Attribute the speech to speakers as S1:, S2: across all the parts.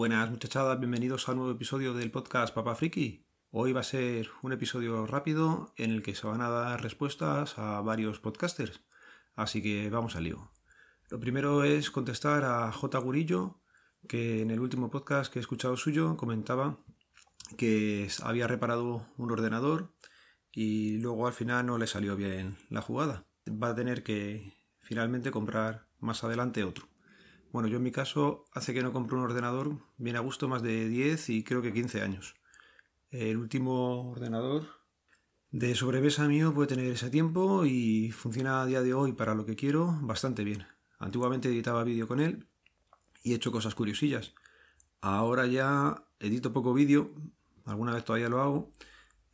S1: Buenas muchachadas, bienvenidos a un nuevo episodio del podcast Papa Friki. Hoy va a ser un episodio rápido en el que se van a dar respuestas a varios podcasters, así que vamos al lío. Lo primero es contestar a J. Gurillo, que en el último podcast que he escuchado suyo comentaba que había reparado un ordenador y luego al final no le salió bien la jugada. Va a tener que finalmente comprar más adelante otro. Bueno, yo en mi caso hace que no compro un ordenador bien a gusto más de 10 y creo que 15 años. El último ordenador de sobremesa mío puede tener ese tiempo y funciona a día de hoy para lo que quiero bastante bien. Antiguamente editaba vídeo con él y he hecho cosas curiosillas. Ahora ya edito poco vídeo, alguna vez todavía lo hago,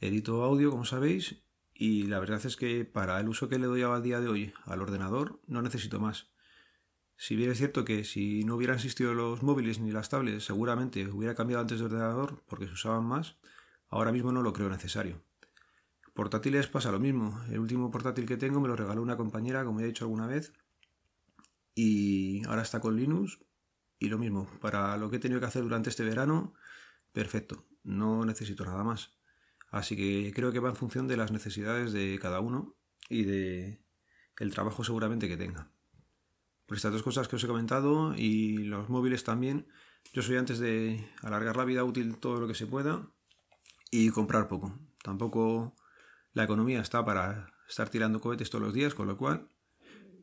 S1: edito audio como sabéis y la verdad es que para el uso que le doy a día de hoy al ordenador no necesito más. Si bien es cierto que si no hubieran existido los móviles ni las tablets, seguramente hubiera cambiado antes de ordenador porque se usaban más, ahora mismo no lo creo necesario. Portátiles pasa lo mismo. El último portátil que tengo me lo regaló una compañera, como he dicho alguna vez, y ahora está con Linux. Y lo mismo, para lo que he tenido que hacer durante este verano, perfecto, no necesito nada más. Así que creo que va en función de las necesidades de cada uno y de el trabajo seguramente que tenga. Por estas dos cosas que os he comentado y los móviles también, yo soy antes de alargar la vida útil todo lo que se pueda y comprar poco. Tampoco la economía está para estar tirando cohetes todos los días, con lo cual,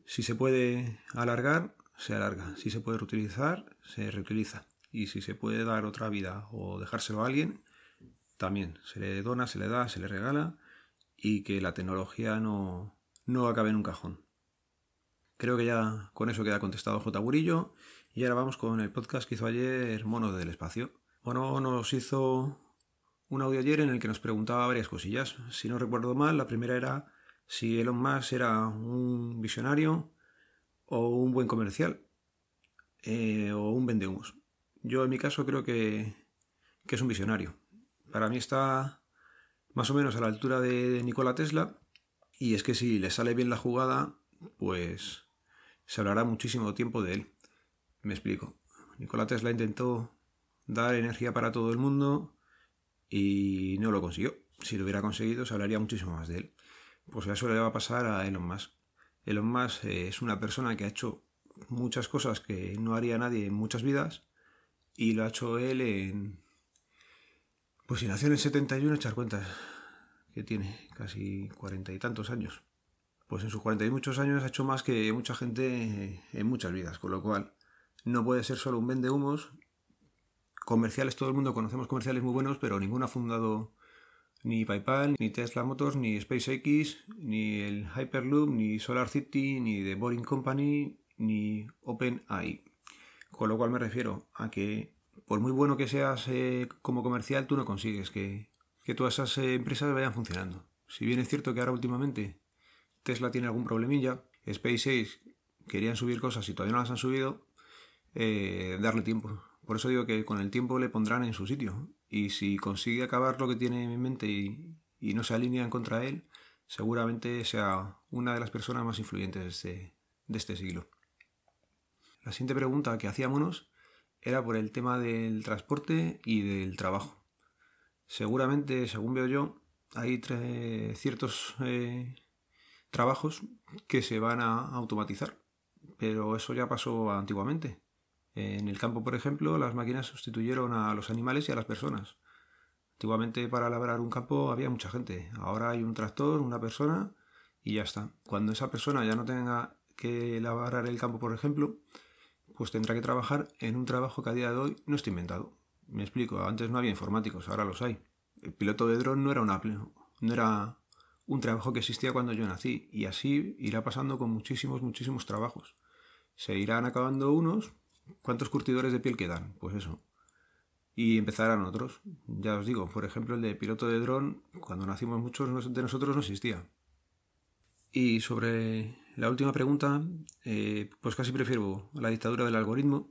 S1: si se puede alargar, se alarga. Si se puede reutilizar, se reutiliza. Y si se puede dar otra vida o dejárselo a alguien, también se le dona, se le da, se le regala y que la tecnología no, no acabe en un cajón. Creo que ya con eso queda contestado J. Burillo. Y ahora vamos con el podcast que hizo ayer Mono del Espacio. Mono nos hizo un audio ayer en el que nos preguntaba varias cosillas. Si no recuerdo mal, la primera era si Elon Musk era un visionario o un buen comercial eh, o un vendehumos. Yo en mi caso creo que, que es un visionario. Para mí está más o menos a la altura de Nikola Tesla y es que si le sale bien la jugada, pues se hablará muchísimo tiempo de él. Me explico. Nikola Tesla intentó dar energía para todo el mundo y no lo consiguió. Si lo hubiera conseguido, se hablaría muchísimo más de él. Pues eso le va a pasar a Elon Musk. Elon Musk eh, es una persona que ha hecho muchas cosas que no haría nadie en muchas vidas y lo ha hecho él en... Pues si nació en el 71, echar cuentas que tiene casi cuarenta y tantos años pues en sus cuarenta y muchos años ha hecho más que mucha gente en muchas vidas, con lo cual no puede ser solo un vende humos. Comerciales, todo el mundo conocemos comerciales muy buenos, pero ninguno ha fundado ni PayPal, ni Tesla Motors, ni SpaceX, ni el Hyperloop, ni Solar City, ni The Boring Company, ni OpenAI. Con lo cual me refiero a que por muy bueno que seas eh, como comercial, tú no consigues que, que todas esas eh, empresas vayan funcionando. Si bien es cierto que ahora últimamente Tesla tiene algún problemilla, SpaceX querían subir cosas y todavía no las han subido, eh, darle tiempo. Por eso digo que con el tiempo le pondrán en su sitio. Y si consigue acabar lo que tiene en mente y, no se alinean contra él, seguramente sea una de las personas más influyentes de este, siglo. La siguiente pregunta que hacíamos era por el tema del transporte y del trabajo. Seguramente, según veo yo, hay ciertos eh, trabajos que se van a automatizar, pero eso ya pasó antiguamente. En el campo, por ejemplo, las máquinas sustituyeron a los animales y a las personas. Antiguamente para labrar un campo había mucha gente. Ahora hay un tractor, una persona y ya está. Cuando esa persona ya no tenga que labrar el campo, por ejemplo, pues tendrá que trabajar en un trabajo que a día de hoy no está inventado. Me explico, antes no había informáticos, ahora los hay. El piloto de dron no era un no era un trabajo que existía cuando yo nací y así irá pasando con muchísimos, muchísimos trabajos. Se irán acabando unos, ¿cuántos curtidores de piel quedan? Pues eso. Y empezarán otros. Ya os digo, por ejemplo, el de piloto de dron, cuando nacimos muchos de nosotros no existía. Y sobre la última pregunta, eh, pues casi prefiero la dictadura del algoritmo,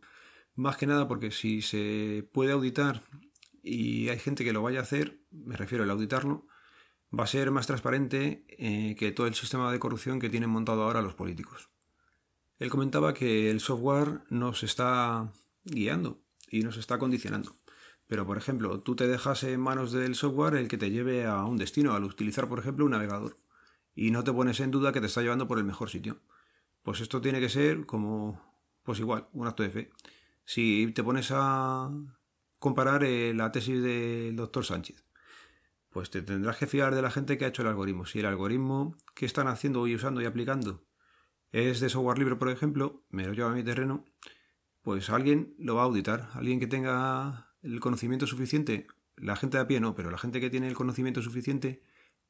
S1: más que nada porque si se puede auditar y hay gente que lo vaya a hacer, me refiero al auditarlo, va a ser más transparente eh, que todo el sistema de corrupción que tienen montado ahora los políticos. Él comentaba que el software nos está guiando y nos está condicionando. Pero, por ejemplo, tú te dejas en manos del software el que te lleve a un destino, al utilizar, por ejemplo, un navegador. Y no te pones en duda que te está llevando por el mejor sitio. Pues esto tiene que ser como, pues igual, un acto de fe. Si te pones a comparar eh, la tesis del doctor Sánchez, pues te tendrás que fiar de la gente que ha hecho el algoritmo. Si el algoritmo que están haciendo y usando y aplicando es de software libre, por ejemplo, me lo lleva a mi terreno, pues alguien lo va a auditar. Alguien que tenga el conocimiento suficiente, la gente de a pie no, pero la gente que tiene el conocimiento suficiente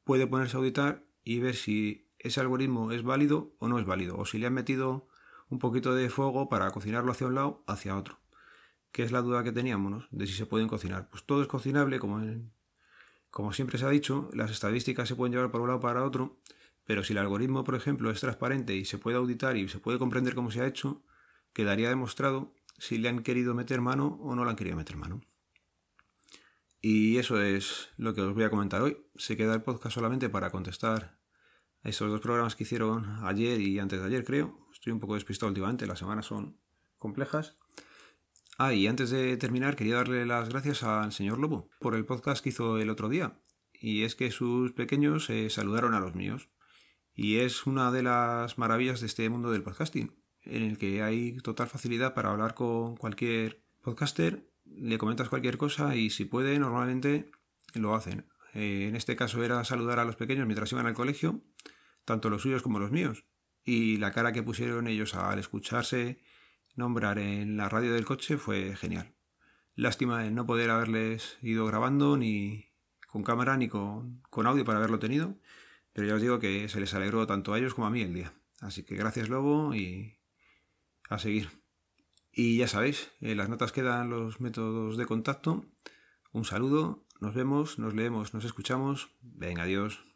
S1: puede ponerse a auditar y ver si ese algoritmo es válido o no es válido, o si le han metido un poquito de fuego para cocinarlo hacia un lado, hacia otro. ¿Qué es la duda que teníamos, De si se pueden cocinar. Pues todo es cocinable, como, como siempre se ha dicho, las estadísticas se pueden llevar por un lado para otro, pero si el algoritmo, por ejemplo, es transparente y se puede auditar y se puede comprender cómo se ha hecho, quedaría demostrado si le han querido meter mano o no le han querido meter mano. Y eso es lo que os voy a comentar hoy. Se queda el podcast solamente para contestar a esos dos programas que hicieron ayer y antes de ayer, creo. Estoy un poco despistado últimamente, las semanas son complejas. Ah, y antes de terminar, quería darle las gracias al señor Lobo por el podcast que hizo el otro día. Y es que sus pequeños eh, saludaron a los míos. Y es una de las maravillas de este mundo del podcasting, en el que hay total facilidad para hablar con cualquier podcaster le comentas cualquier cosa y si puede, normalmente lo hacen. Eh, en este caso era saludar a los pequeños mientras iban al colegio, tanto los suyos como los míos. Y la cara que pusieron ellos al escucharse nombrar en la radio del coche fue genial. Lástima no poder haberles ido grabando ni con cámara ni con, con audio para haberlo tenido, pero ya os digo que se les alegró tanto a ellos como a mí el día. Así que gracias Lobo y a seguir. Y ya sabéis, en las notas quedan los métodos de contacto. Un saludo, nos vemos, nos leemos, nos escuchamos. Venga, adiós.